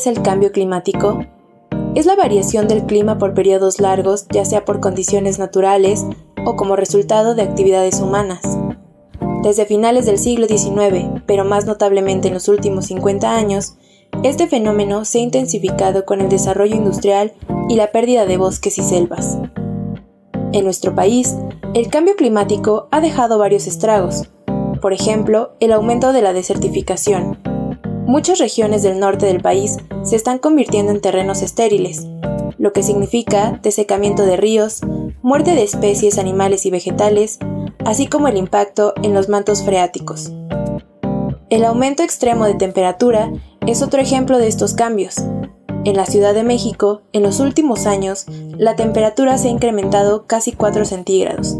Es el cambio climático? Es la variación del clima por periodos largos, ya sea por condiciones naturales o como resultado de actividades humanas. Desde finales del siglo XIX, pero más notablemente en los últimos 50 años, este fenómeno se ha intensificado con el desarrollo industrial y la pérdida de bosques y selvas. En nuestro país, el cambio climático ha dejado varios estragos, por ejemplo, el aumento de la desertificación. Muchas regiones del norte del país se están convirtiendo en terrenos estériles, lo que significa desecamiento de ríos, muerte de especies animales y vegetales, así como el impacto en los mantos freáticos. El aumento extremo de temperatura es otro ejemplo de estos cambios. En la Ciudad de México, en los últimos años, la temperatura se ha incrementado casi 4 centígrados.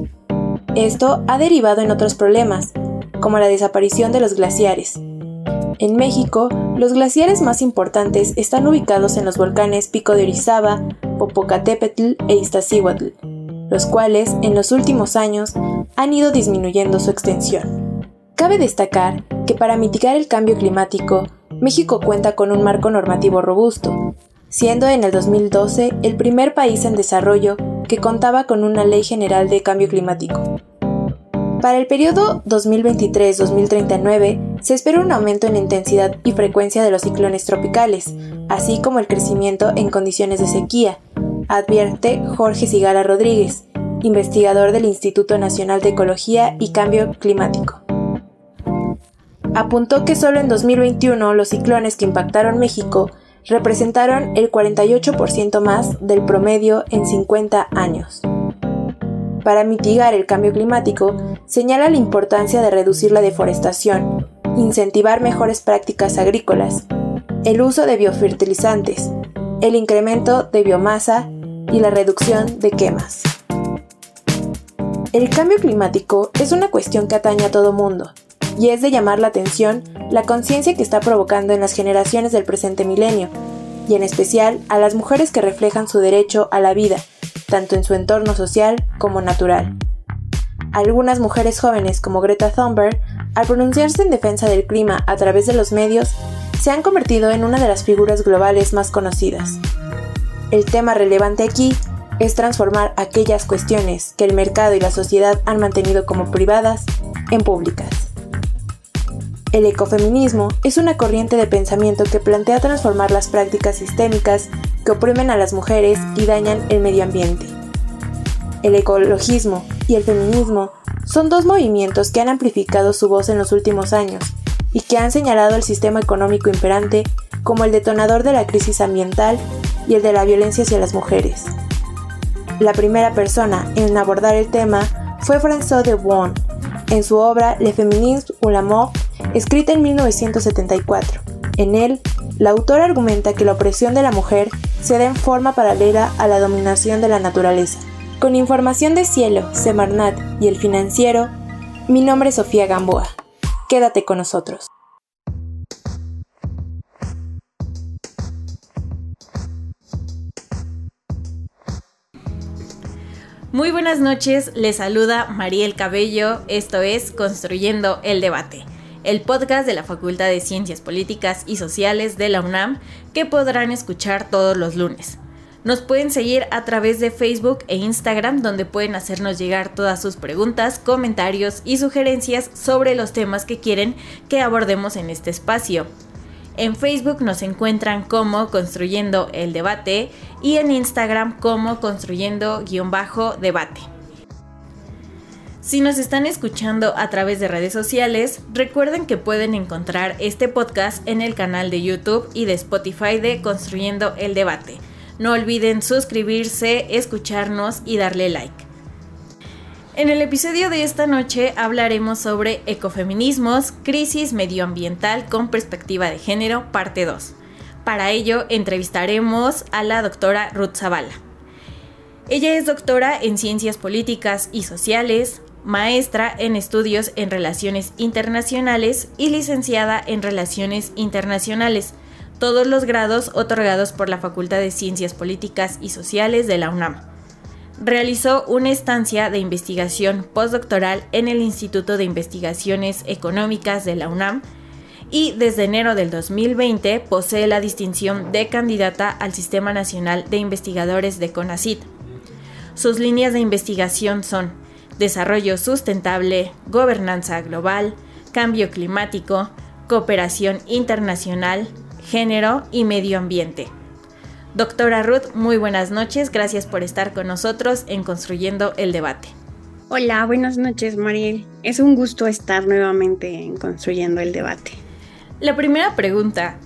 Esto ha derivado en otros problemas, como la desaparición de los glaciares. En México, los glaciares más importantes están ubicados en los volcanes Pico de Orizaba, Popocatépetl e Iztaccíhuatl, los cuales en los últimos años han ido disminuyendo su extensión. Cabe destacar que para mitigar el cambio climático, México cuenta con un marco normativo robusto, siendo en el 2012 el primer país en desarrollo que contaba con una ley general de cambio climático. Para el periodo 2023-2039 se espera un aumento en la intensidad y frecuencia de los ciclones tropicales, así como el crecimiento en condiciones de sequía, advierte Jorge Sigara Rodríguez, investigador del Instituto Nacional de Ecología y Cambio Climático. Apuntó que solo en 2021 los ciclones que impactaron México representaron el 48% más del promedio en 50 años. Para mitigar el cambio climático, señala la importancia de reducir la deforestación, incentivar mejores prácticas agrícolas, el uso de biofertilizantes, el incremento de biomasa y la reducción de quemas. El cambio climático es una cuestión que atañe a todo mundo, y es de llamar la atención la conciencia que está provocando en las generaciones del presente milenio, y en especial a las mujeres que reflejan su derecho a la vida, tanto en su entorno social como natural. Algunas mujeres jóvenes como Greta Thunberg, al pronunciarse en defensa del clima a través de los medios, se han convertido en una de las figuras globales más conocidas. El tema relevante aquí es transformar aquellas cuestiones que el mercado y la sociedad han mantenido como privadas en públicas. El ecofeminismo es una corriente de pensamiento que plantea transformar las prácticas sistémicas que oprimen a las mujeres y dañan el medio ambiente. El ecologismo y el feminismo son dos movimientos que han amplificado su voz en los últimos años y que han señalado el sistema económico imperante como el detonador de la crisis ambiental y el de la violencia hacia las mujeres. La primera persona en abordar el tema fue François de Boon, en su obra Le Féminisme ou la Mort, escrita en 1974. En él, la autora argumenta que la opresión de la mujer se da en forma paralela a la dominación de la naturaleza. Con información de Cielo, Semarnat y El Financiero, mi nombre es Sofía Gamboa. Quédate con nosotros. Muy buenas noches, les saluda Mariel Cabello, esto es Construyendo el Debate, el podcast de la Facultad de Ciencias Políticas y Sociales de la UNAM que podrán escuchar todos los lunes. Nos pueden seguir a través de Facebook e Instagram donde pueden hacernos llegar todas sus preguntas, comentarios y sugerencias sobre los temas que quieren que abordemos en este espacio. En Facebook nos encuentran como Construyendo el Debate y en Instagram como Construyendo-Debate. Si nos están escuchando a través de redes sociales, recuerden que pueden encontrar este podcast en el canal de YouTube y de Spotify de Construyendo el Debate. No olviden suscribirse, escucharnos y darle like. En el episodio de esta noche hablaremos sobre ecofeminismos, crisis medioambiental con perspectiva de género, parte 2. Para ello entrevistaremos a la doctora Ruth Zavala. Ella es doctora en Ciencias Políticas y Sociales, maestra en Estudios en Relaciones Internacionales y licenciada en Relaciones Internacionales, todos los grados otorgados por la Facultad de Ciencias Políticas y Sociales de la UNAM. Realizó una estancia de investigación postdoctoral en el Instituto de Investigaciones Económicas de la UNAM y desde enero del 2020 posee la distinción de candidata al Sistema Nacional de Investigadores de CONACYT. Sus líneas de investigación son desarrollo sustentable, gobernanza global, cambio climático, cooperación internacional, género y medio ambiente. Doctora Ruth, muy buenas noches, gracias por estar con nosotros en Construyendo el Debate. Hola, buenas noches Mariel. Es un gusto estar nuevamente en Construyendo el Debate. La primera pregunta,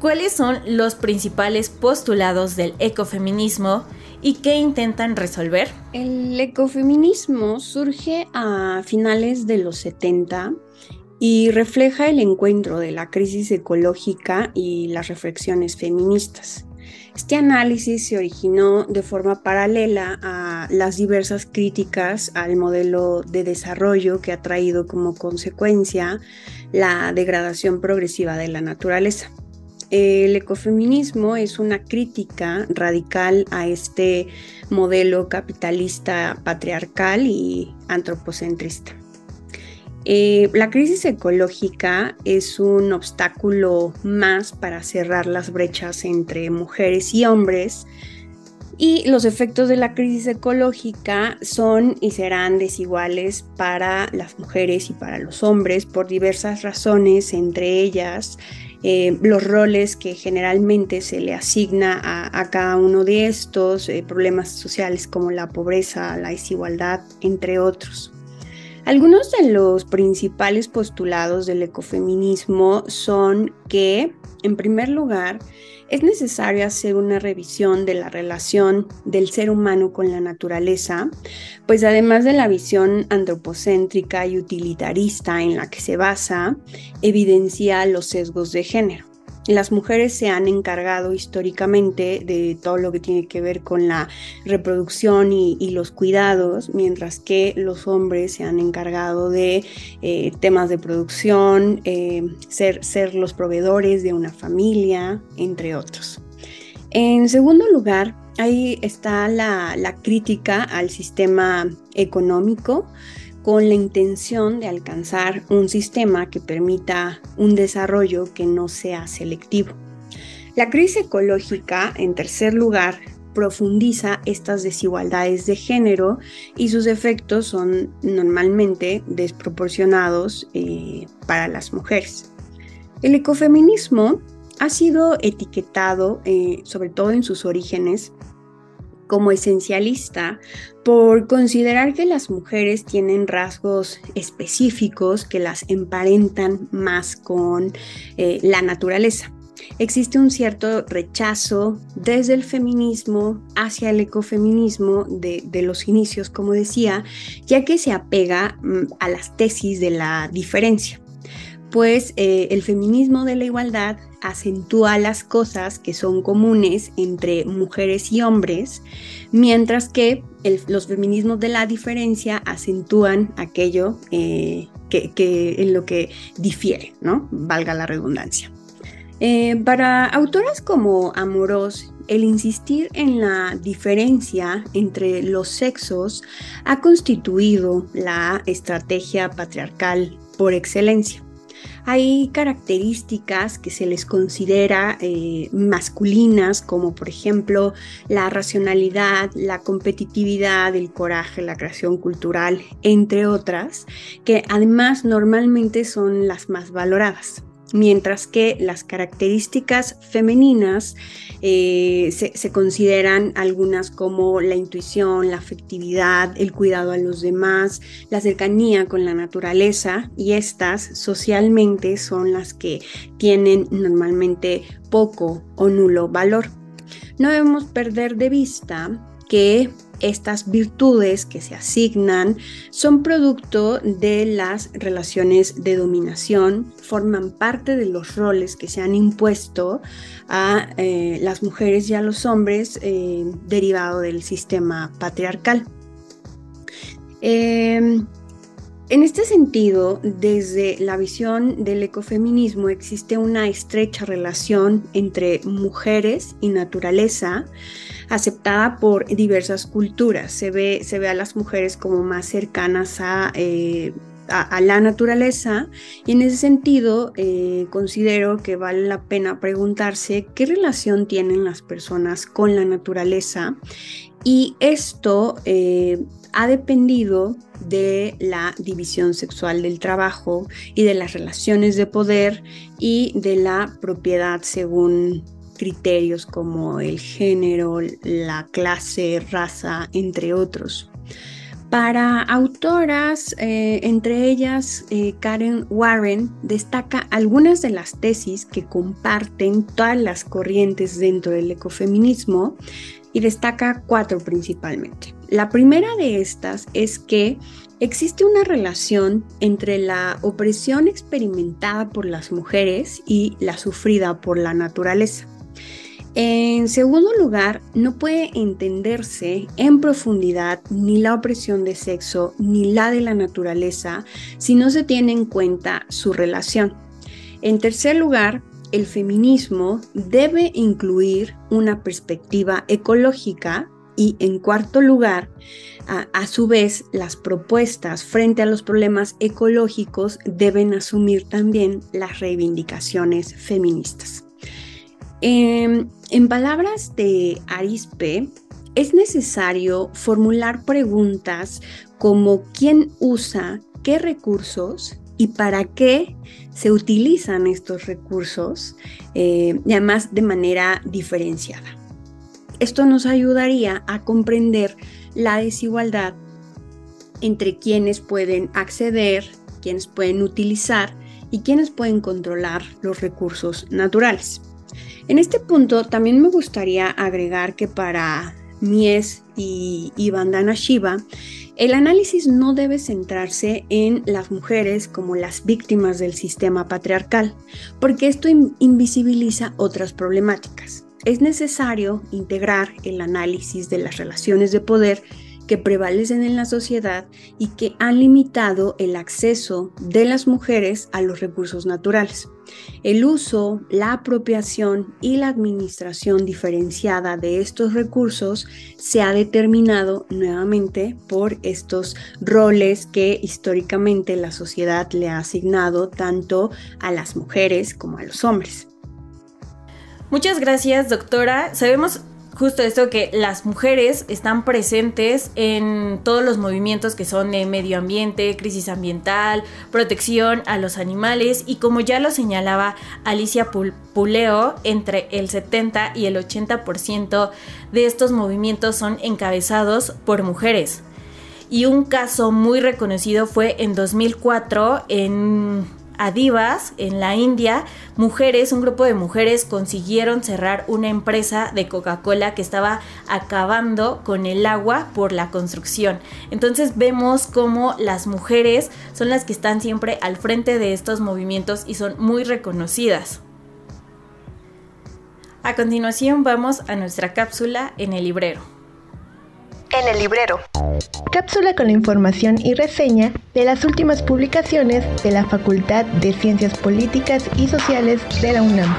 ¿cuáles son los principales postulados del ecofeminismo y qué intentan resolver? El ecofeminismo surge a finales de los 70 y refleja el encuentro de la crisis ecológica y las reflexiones feministas. Este análisis se originó de forma paralela a las diversas críticas al modelo de desarrollo que ha traído como consecuencia la degradación progresiva de la naturaleza. El ecofeminismo es una crítica radical a este modelo capitalista patriarcal y antropocentrista. Eh, la crisis ecológica es un obstáculo más para cerrar las brechas entre mujeres y hombres y los efectos de la crisis ecológica son y serán desiguales para las mujeres y para los hombres por diversas razones, entre ellas eh, los roles que generalmente se le asigna a, cada uno de estos, eh, problemas sociales como la pobreza, la desigualdad, entre otros. Algunos de los principales postulados del ecofeminismo son que, en primer lugar, es necesario hacer una revisión de la relación del ser humano con la naturaleza, pues además de la visión antropocéntrica y utilitarista en la que se basa, evidencia los sesgos de género. Las mujeres se han encargado históricamente de todo lo que tiene que ver con la reproducción y, los cuidados, mientras que los hombres se han encargado de eh, temas de producción, eh, ser, ser los proveedores de una familia, entre otros. En segundo lugar, ahí está la, la crítica al sistema económico con la intención de alcanzar un sistema que permita un desarrollo que no sea selectivo. La crisis ecológica, en tercer lugar, profundiza estas desigualdades de género y sus efectos son normalmente desproporcionados eh, para las mujeres. El ecofeminismo ha sido etiquetado, eh, sobre todo en sus orígenes, como esencialista por considerar que las mujeres tienen rasgos específicos que las emparentan más con eh, la naturaleza. Existe un cierto rechazo desde el feminismo hacia el ecofeminismo de, los inicios, como decía, ya que se apega mm, a las tesis de la diferencia pues eh, el feminismo de la igualdad acentúa las cosas que son comunes entre mujeres y hombres, mientras que los feminismos de la diferencia acentúan aquello eh, que, en lo que difiere, ¿no? Valga la redundancia. Eh, para autoras como Amorós, el insistir en la diferencia entre los sexos ha constituido la estrategia patriarcal por excelencia. Hay características que se les considera eh, masculinas, como por ejemplo la racionalidad, la competitividad, el coraje, la creación cultural, entre otras, que además normalmente son las más valoradas mientras que las características femeninas eh, se, consideran algunas como la intuición, la afectividad, el cuidado a los demás, la cercanía con la naturaleza y estas socialmente son las que tienen normalmente poco o nulo valor. No debemos perder de vista que estas virtudes que se asignan son producto de las relaciones de dominación, forman parte de los roles que se han impuesto a eh, las mujeres y a los hombres eh, derivado del sistema patriarcal. Em, en este sentido, desde la visión del ecofeminismo existe una estrecha relación entre mujeres y naturaleza aceptada por diversas culturas. Se ve, se ve a las mujeres como más cercanas a, eh, la naturaleza y en ese sentido eh, considero que vale la pena preguntarse qué relación tienen las personas con la naturaleza y esto eh, ha dependido de la división sexual del trabajo y de las relaciones de poder y de la propiedad según criterios como el género, la clase, raza, entre otros. Para autoras, eh, entre ellas eh, Karen Warren, destaca algunas de las tesis que comparten todas las corrientes dentro del ecofeminismo y destaca cuatro principalmente. La primera de estas es que existe una relación entre la opresión experimentada por las mujeres y la sufrida por la naturaleza. En segundo lugar, no puede entenderse en profundidad ni la opresión de sexo ni la de la naturaleza si no se tiene en cuenta su relación. En tercer lugar, el feminismo debe incluir una perspectiva ecológica y en cuarto lugar, a, su vez, las propuestas frente a los problemas ecológicos deben asumir también las reivindicaciones feministas. Em, en palabras de Arispe, es necesario formular preguntas como quién usa qué recursos y para qué se utilizan estos recursos, eh, y además de manera diferenciada. Esto nos ayudaría a comprender la desigualdad entre quienes pueden acceder, quienes pueden utilizar y quienes pueden controlar los recursos naturales. En este punto también me gustaría agregar que para Mies y, y Vandana Shiva, el análisis no debe centrarse en las mujeres como las víctimas del sistema patriarcal, porque esto invisibiliza otras problemáticas es necesario integrar el análisis de las relaciones de poder que prevalecen en la sociedad y que han limitado el acceso de las mujeres a los recursos naturales. El uso, la apropiación y la administración diferenciada de estos recursos se ha determinado nuevamente por estos roles que históricamente la sociedad le ha asignado tanto a las mujeres como a los hombres. Muchas gracias, doctora. Sabemos justo esto que las mujeres están presentes en todos los movimientos que son de medio ambiente, crisis ambiental, protección a los animales y como ya lo señalaba Alicia Puleo, entre el 70 y el 80% de estos movimientos son encabezados por mujeres. Y un caso muy reconocido fue en 2004 en Adivas, en la India, mujeres, un grupo de mujeres consiguieron cerrar una empresa de Coca-Cola que estaba acabando con el agua por la construcción. Entonces vemos cómo las mujeres son las que están siempre al frente de estos movimientos y son muy reconocidas. A continuación vamos a nuestra cápsula en el librero. En el librero. Cápsula con la información y reseña de las últimas publicaciones de la Facultad de Ciencias Políticas y Sociales de la UNAM.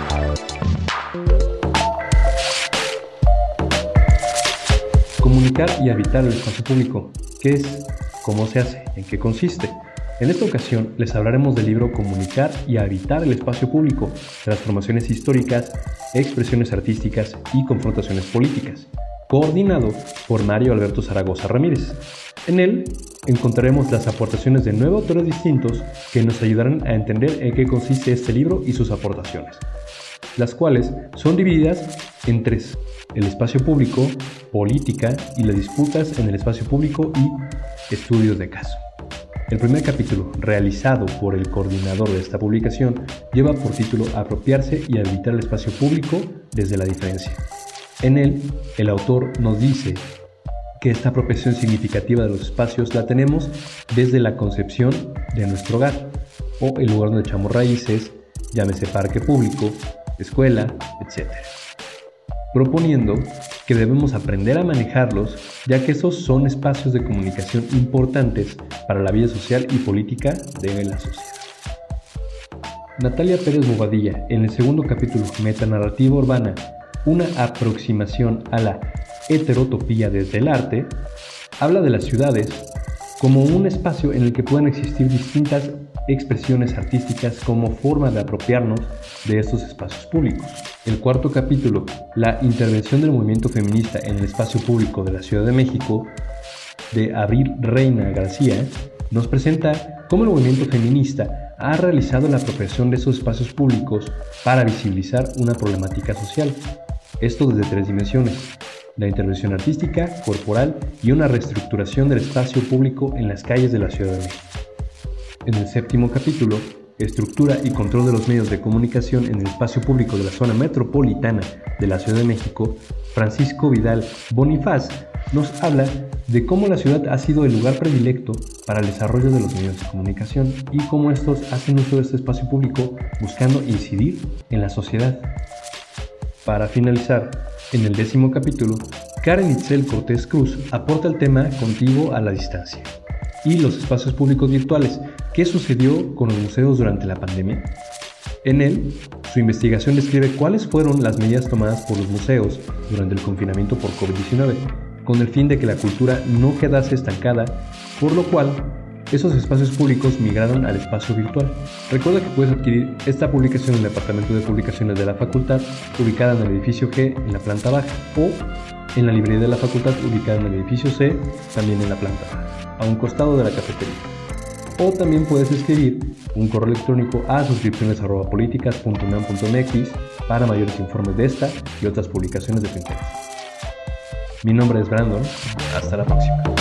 Comunicar y habitar el espacio público. ¿Qué es? ¿Cómo se hace? ¿En qué consiste? En esta ocasión les hablaremos del libro Comunicar y habitar el espacio público, transformaciones históricas, expresiones artísticas y confrontaciones políticas, coordinado por Mario Alberto Zaragoza Ramírez. En él encontraremos las aportaciones de nueve autores distintos que nos ayudarán a entender en qué consiste este libro y sus aportaciones, las cuales son divididas en tres, el espacio público, política y las disputas en el espacio público y estudios de caso. El primer capítulo, realizado por el coordinador de esta publicación, lleva por título Apropiarse y habitar el espacio público desde la diferencia. En él, el autor nos dice que esta apropiación significativa de los espacios la tenemos desde la concepción de nuestro hogar o el lugar donde echamos raíces, llámese parque público, escuela, etc. Proponiendo que debemos aprender a manejarlos ya que esos son espacios de comunicación importantes para la vida social y política de la sociedad. Natalia Pérez Bobadilla, en el segundo capítulo Metanarrativa Urbana, una aproximación a la heterotopía desde el arte, habla de las ciudades como un espacio en el que pueden existir distintas expresiones artísticas como forma de apropiarnos de estos espacios públicos. El cuarto capítulo, la intervención del movimiento feminista en el espacio público de la Ciudad de México, de Abril Reina García, nos presenta cómo el movimiento feminista ha realizado la apropiación de esos espacios públicos para visibilizar una problemática social. Esto desde tres dimensiones, la intervención artística, corporal y una reestructuración del espacio público en las calles de la Ciudad. En el séptimo capítulo, Estructura y control de los medios de comunicación en el espacio público de la zona metropolitana de la Ciudad de México, Francisco Vidal Bonifaz nos habla de cómo la ciudad ha sido el lugar predilecto para el desarrollo de los medios de comunicación y cómo estos hacen uso de este espacio público buscando incidir en la sociedad. Para finalizar, en el décimo capítulo, Karen Itzel Cortés Cruz aporta el tema Contigo a la distancia y los espacios públicos virtuales. ¿Qué sucedió con los museos durante la pandemia? En él, su investigación describe cuáles fueron las medidas tomadas por los museos durante el confinamiento por COVID-19, con el fin de que la cultura no quedase estancada, por lo cual esos espacios públicos migraron al espacio virtual. Recuerda que puedes adquirir esta publicación en el Departamento de Publicaciones de la Facultad, ubicada en el edificio G en la planta baja, o en la librería de la Facultad, ubicada en el edificio C, también en la planta a un costado de la cafetería. O también puedes escribir un correo electrónico a suscripciones.políticas.unam.mx para mayores informes de esta y otras publicaciones de tu interés. Mi nombre es Brandon. Hasta la próxima.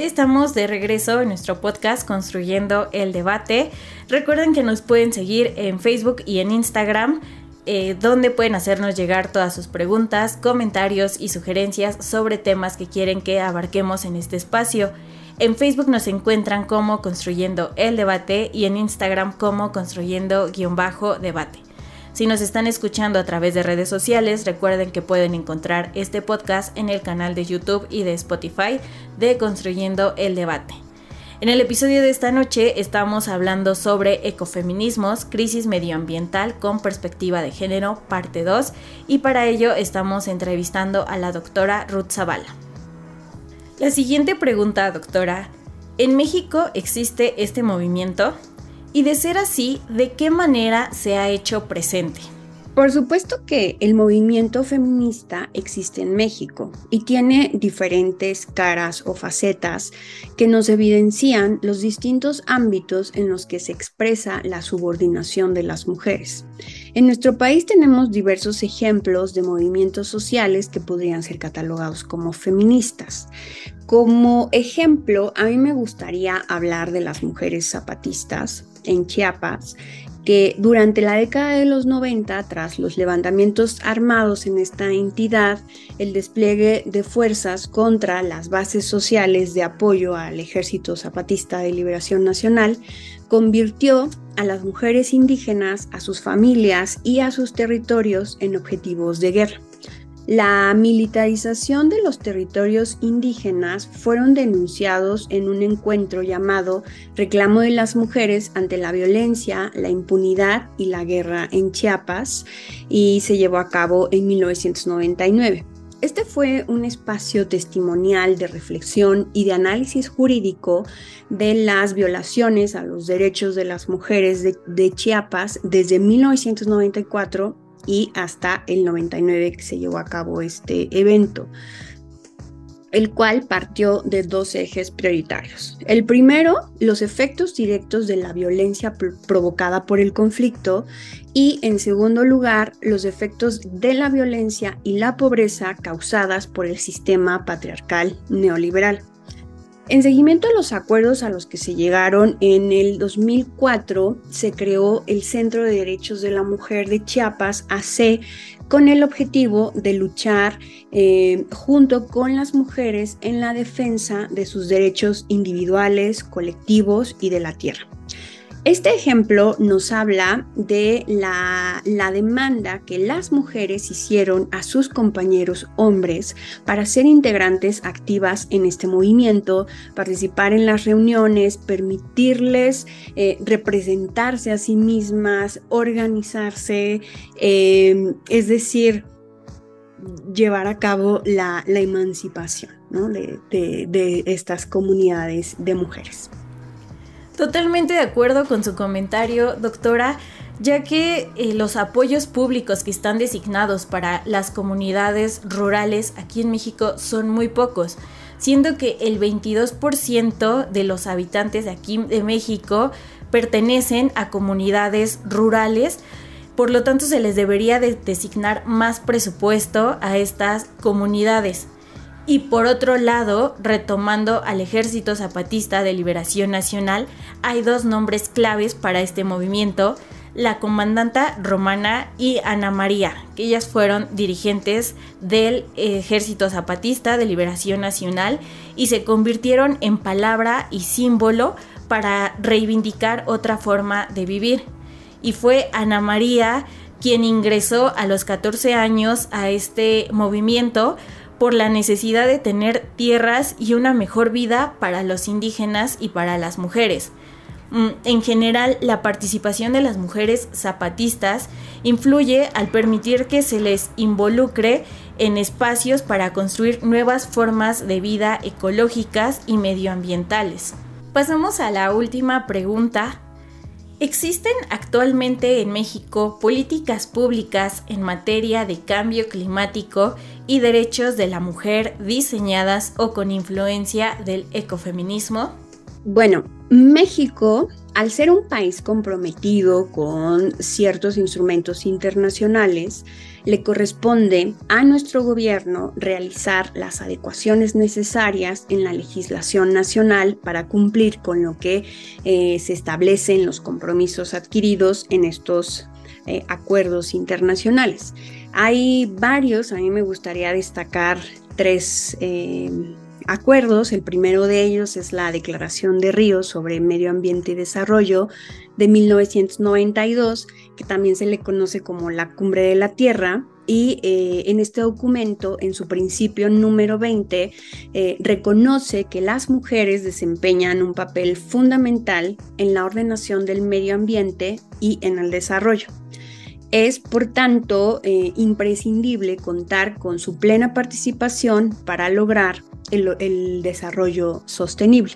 Estamos de regreso en nuestro podcast Construyendo el Debate. Recuerden que nos pueden seguir en Facebook y en Instagram, eh, donde pueden hacernos llegar todas sus preguntas, comentarios y sugerencias sobre temas que quieren que abarquemos en este espacio. En Facebook nos encuentran como Construyendo el Debate y en Instagram como Construyendo-Debate. Si nos están escuchando a través de redes sociales, recuerden que pueden encontrar este podcast en el canal de YouTube y de Spotify de Construyendo el Debate. En el episodio de esta noche estamos hablando sobre ecofeminismos, crisis medioambiental con perspectiva de género, parte 2, y para ello estamos entrevistando a la doctora Ruth Zavala. La siguiente pregunta, doctora. ¿En México existe este movimiento? Y de ser así, ¿de qué manera se ha hecho presente? Por supuesto que el movimiento feminista existe en México y tiene diferentes caras o facetas que nos evidencian los distintos ámbitos en los que se expresa la subordinación de las mujeres. En nuestro país tenemos diversos ejemplos de movimientos sociales que podrían ser catalogados como feministas. Como ejemplo, a mí me gustaría hablar de las mujeres zapatistas en Chiapas, que durante la década de los 90, tras los levantamientos armados en esta entidad, el despliegue de fuerzas contra las bases sociales de apoyo al Ejército Zapatista de Liberación Nacional, convirtió a las mujeres indígenas, a sus familias y a sus territorios en objetivos de guerra. La militarización de los territorios indígenas fueron denunciados en un encuentro llamado Reclamo de las Mujeres ante la violencia, la impunidad y la guerra en Chiapas y se llevó a cabo en 1999. Este fue un espacio testimonial de reflexión y de análisis jurídico de las violaciones a los derechos de las mujeres de, Chiapas desde 1994 y hasta el 99 que se llevó a cabo este evento el cual partió de dos ejes prioritarios. El primero, los efectos directos de la violencia provocada por el conflicto y en segundo lugar, los efectos de la violencia y la pobreza causadas por el sistema patriarcal neoliberal. En seguimiento a los acuerdos a los que se llegaron, en el 2004 se creó el Centro de Derechos de la Mujer de Chiapas, AC, con el objetivo de luchar eh, junto con las mujeres en la defensa de sus derechos individuales, colectivos y de la tierra. Este ejemplo nos habla de la, demanda que las mujeres hicieron a sus compañeros hombres para ser integrantes activas en este movimiento, participar en las reuniones, permitirles eh, representarse a sí mismas, organizarse, eh, es decir, llevar a cabo la, emancipación de estas comunidades de mujeres. Totalmente de acuerdo con su comentario, doctora, ya que eh, los apoyos públicos que están designados para las comunidades rurales aquí en México son muy pocos, siendo que el 22% de los habitantes de aquí de México pertenecen a comunidades rurales, por lo tanto se les debería de designar más presupuesto a estas comunidades. Y por otro lado, retomando al Ejército Zapatista de Liberación Nacional, hay dos nombres claves para este movimiento, la comandanta Romana y Ana María, que ellas fueron dirigentes del Ejército Zapatista de Liberación Nacional y se convirtieron en palabra y símbolo para reivindicar otra forma de vivir. Y fue Ana María quien ingresó a los 14 años a este movimiento por la necesidad de tener tierras y una mejor vida para los indígenas y para las mujeres. Mm, en general, la participación de las mujeres zapatistas influye al permitir que se les involucre en espacios para construir nuevas formas de vida ecológicas y medioambientales. Pasamos a la última pregunta ¿Existen actualmente en México políticas públicas en materia de cambio climático y derechos de la mujer diseñadas o con influencia del ecofeminismo? Bueno, México, al ser un país comprometido con ciertos instrumentos internacionales, le corresponde a nuestro gobierno realizar las adecuaciones necesarias en la legislación nacional para cumplir con lo que eh, se establece en los compromisos adquiridos en estos eh, acuerdos internacionales. Hay varios, a mí me gustaría destacar tres eh, acuerdos. El primero de ellos es la Declaración de Ríos sobre Medio Ambiente y Desarrollo de 1992, que también se le conoce como la Cumbre de la Tierra. Y eh, en este documento, en su principio número 20, eh, reconoce que las mujeres desempeñan un papel fundamental en la ordenación del medio ambiente y en el desarrollo. Es, por tanto, eh, imprescindible contar con su plena participación para lograr el, desarrollo sostenible.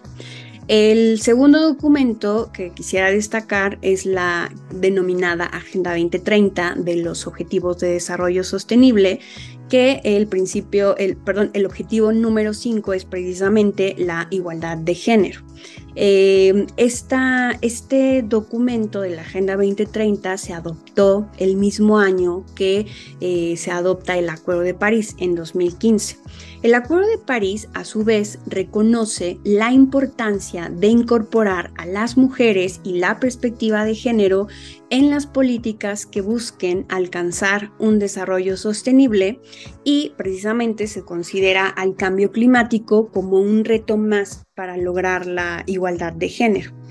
El segundo documento que quisiera destacar es la denominada Agenda 2030 de los Objetivos de Desarrollo Sostenible, que el principio, el, perdón, el objetivo número 5 es precisamente la igualdad de género. Eh, este documento de la Agenda 2030 se adoptó el mismo año que eh, se adopta el Acuerdo de París en 2015. El Acuerdo de París, a su vez, reconoce la importancia de incorporar a las mujeres y la perspectiva de género en las políticas que busquen alcanzar un desarrollo sostenible y precisamente se considera al cambio climático como un reto más para lograr la igualdad de género.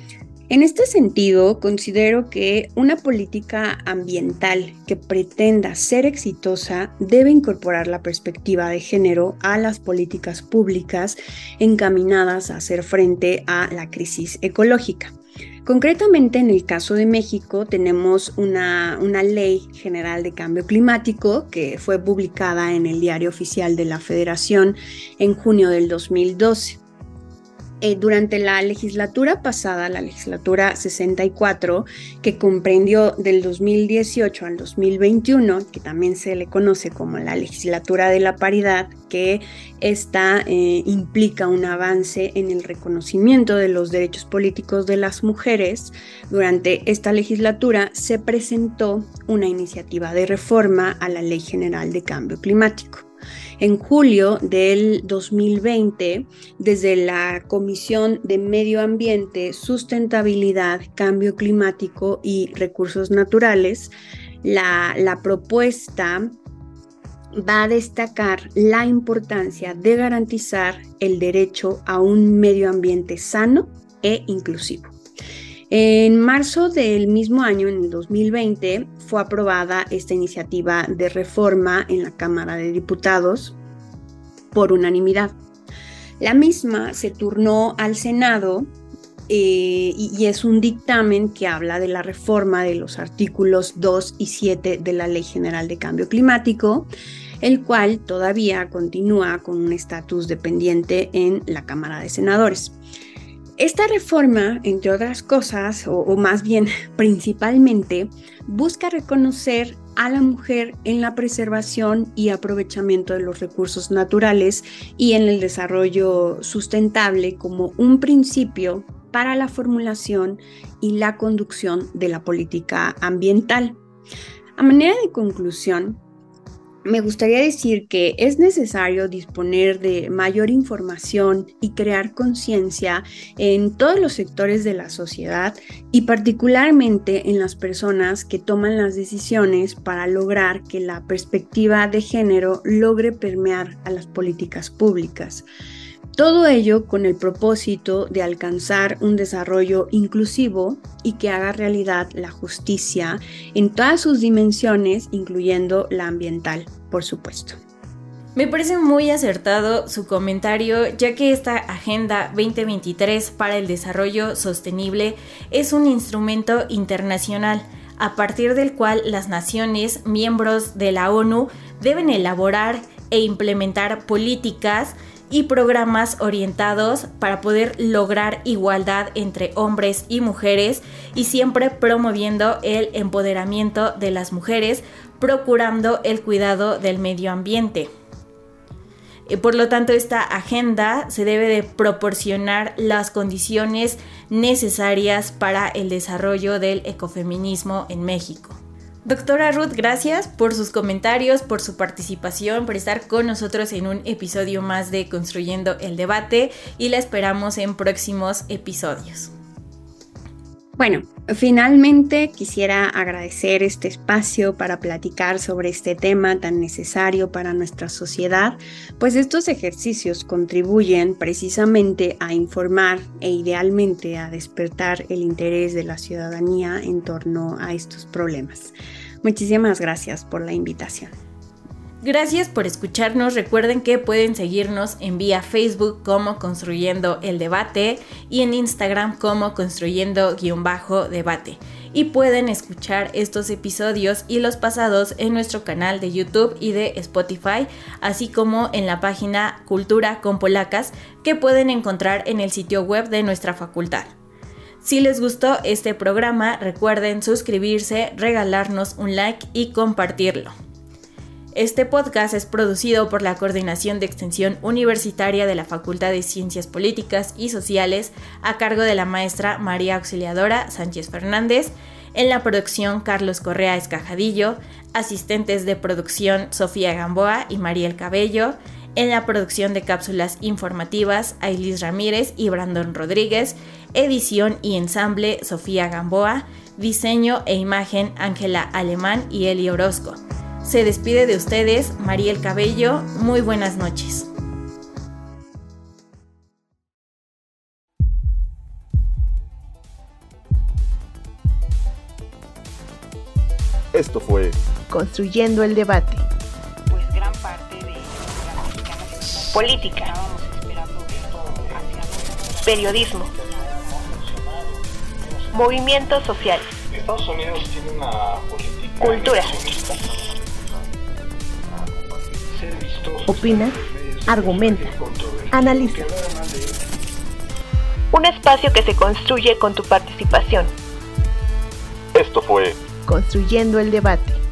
En este sentido, considero que una política ambiental que pretenda ser exitosa debe incorporar la perspectiva de género a las políticas públicas encaminadas a hacer frente a la crisis ecológica. Concretamente, en el caso de México, tenemos una, una, ley general de cambio climático que fue publicada en el Diario Oficial de la Federación en junio del 2012. Eh, durante la legislatura pasada, la legislatura 64, que comprendió del 2018 al 2021, que también se le conoce como la legislatura de la paridad, que esta eh, implica un avance en el reconocimiento de los derechos políticos de las mujeres, durante esta legislatura se presentó una iniciativa de reforma a la Ley General de Cambio Climático. En julio del 2020, desde la Comisión de Medio Ambiente, Sustentabilidad, Cambio Climático y Recursos Naturales, la, la propuesta va a destacar la importancia de garantizar el derecho a un medio ambiente sano e inclusivo. En marzo del mismo año, en el 2020, fue aprobada esta iniciativa de reforma en la Cámara de Diputados por unanimidad. La misma se turnó al Senado eh, y, es un dictamen que habla de la reforma de los artículos 2 y 7 de la Ley General de Cambio Climático, el cual todavía continúa con un estatus dependiente en la Cámara de Senadores. Esta reforma, entre otras cosas, o, más bien principalmente, busca reconocer a la mujer en la preservación y aprovechamiento de los recursos naturales y en el desarrollo sustentable como un principio para la formulación y la conducción de la política ambiental. A manera de conclusión, me gustaría decir que es necesario disponer de mayor información y crear conciencia en todos los sectores de la sociedad y particularmente en las personas que toman las decisiones para lograr que la perspectiva de género logre permear a las políticas públicas. Todo ello con el propósito de alcanzar un desarrollo inclusivo y que haga realidad la justicia en todas sus dimensiones, incluyendo la ambiental, por supuesto. Me parece muy acertado su comentario, ya que esta Agenda 2023 para el Desarrollo Sostenible es un instrumento internacional a partir del cual las naciones miembros de la ONU deben elaborar e implementar políticas y programas orientados para poder lograr igualdad entre hombres y mujeres y siempre promoviendo el empoderamiento de las mujeres, procurando el cuidado del medio ambiente. Eh, por lo tanto, esta agenda se debe de proporcionar las condiciones necesarias para el desarrollo del ecofeminismo en México. Doctora Ruth, gracias por sus comentarios, por su participación, por estar con nosotros en un episodio más de Construyendo el Debate y la esperamos en próximos episodios. Bueno, finalmente quisiera agradecer este espacio para platicar sobre este tema tan necesario para nuestra sociedad, pues estos ejercicios contribuyen precisamente a informar e idealmente a despertar el interés de la ciudadanía en torno a estos problemas. Muchísimas gracias por la invitación. Gracias por escucharnos. Recuerden que pueden seguirnos en vía Facebook como Construyendo el Debate y en Instagram como Construyendo-Debate. Y pueden escuchar estos episodios y los pasados en nuestro canal de YouTube y de Spotify, así como en la página Cultura con Polacas que pueden encontrar en el sitio web de nuestra facultad. Si les gustó este programa, recuerden suscribirse, regalarnos un like y compartirlo. Este podcast es producido por la Coordinación de Extensión Universitaria de la Facultad de Ciencias Políticas y Sociales a cargo de la maestra María Auxiliadora Sánchez Fernández, en la producción Carlos Correa Escajadillo, asistentes de producción Sofía Gamboa y Mariel Cabello, en la producción de cápsulas informativas Ailis Ramírez y Brandon Rodríguez, edición y ensamble Sofía Gamboa, diseño e imagen Ángela Alemán y Eli Orozco. Se despide de ustedes Mariel Cabello. Muy buenas noches. Esto fue Construyendo el debate. Pues gran parte de política, periodismo, movimientos sociales, Estados Unidos tiene una política Cultura. Opina, argumenta, analiza. Un espacio que se construye con tu participación. Esto fue Construyendo el debate.